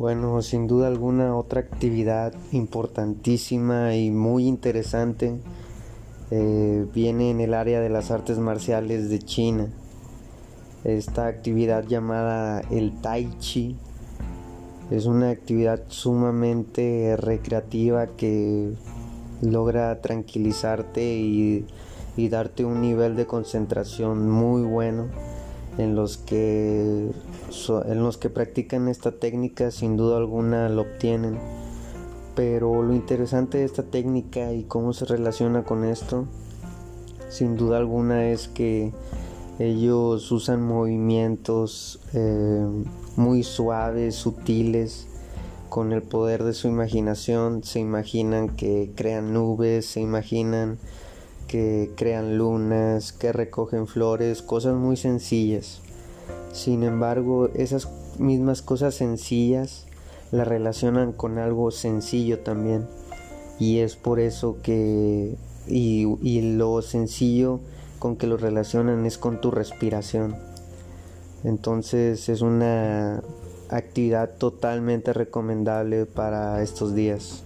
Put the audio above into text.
Bueno, sin duda alguna otra actividad importantísima y muy interesante eh, viene en el área de las artes marciales de China. Esta actividad llamada el Tai Chi es una actividad sumamente recreativa que logra tranquilizarte y, y darte un nivel de concentración muy bueno en los que en los que practican esta técnica sin duda alguna lo obtienen pero lo interesante de esta técnica y cómo se relaciona con esto sin duda alguna es que ellos usan movimientos eh, muy suaves, sutiles, con el poder de su imaginación. Se imaginan que crean nubes, se imaginan que crean lunas, que recogen flores, cosas muy sencillas. Sin embargo, esas mismas cosas sencillas las relacionan con algo sencillo también. Y es por eso que, y, y lo sencillo con que lo relacionan es con tu respiración. Entonces es una actividad totalmente recomendable para estos días.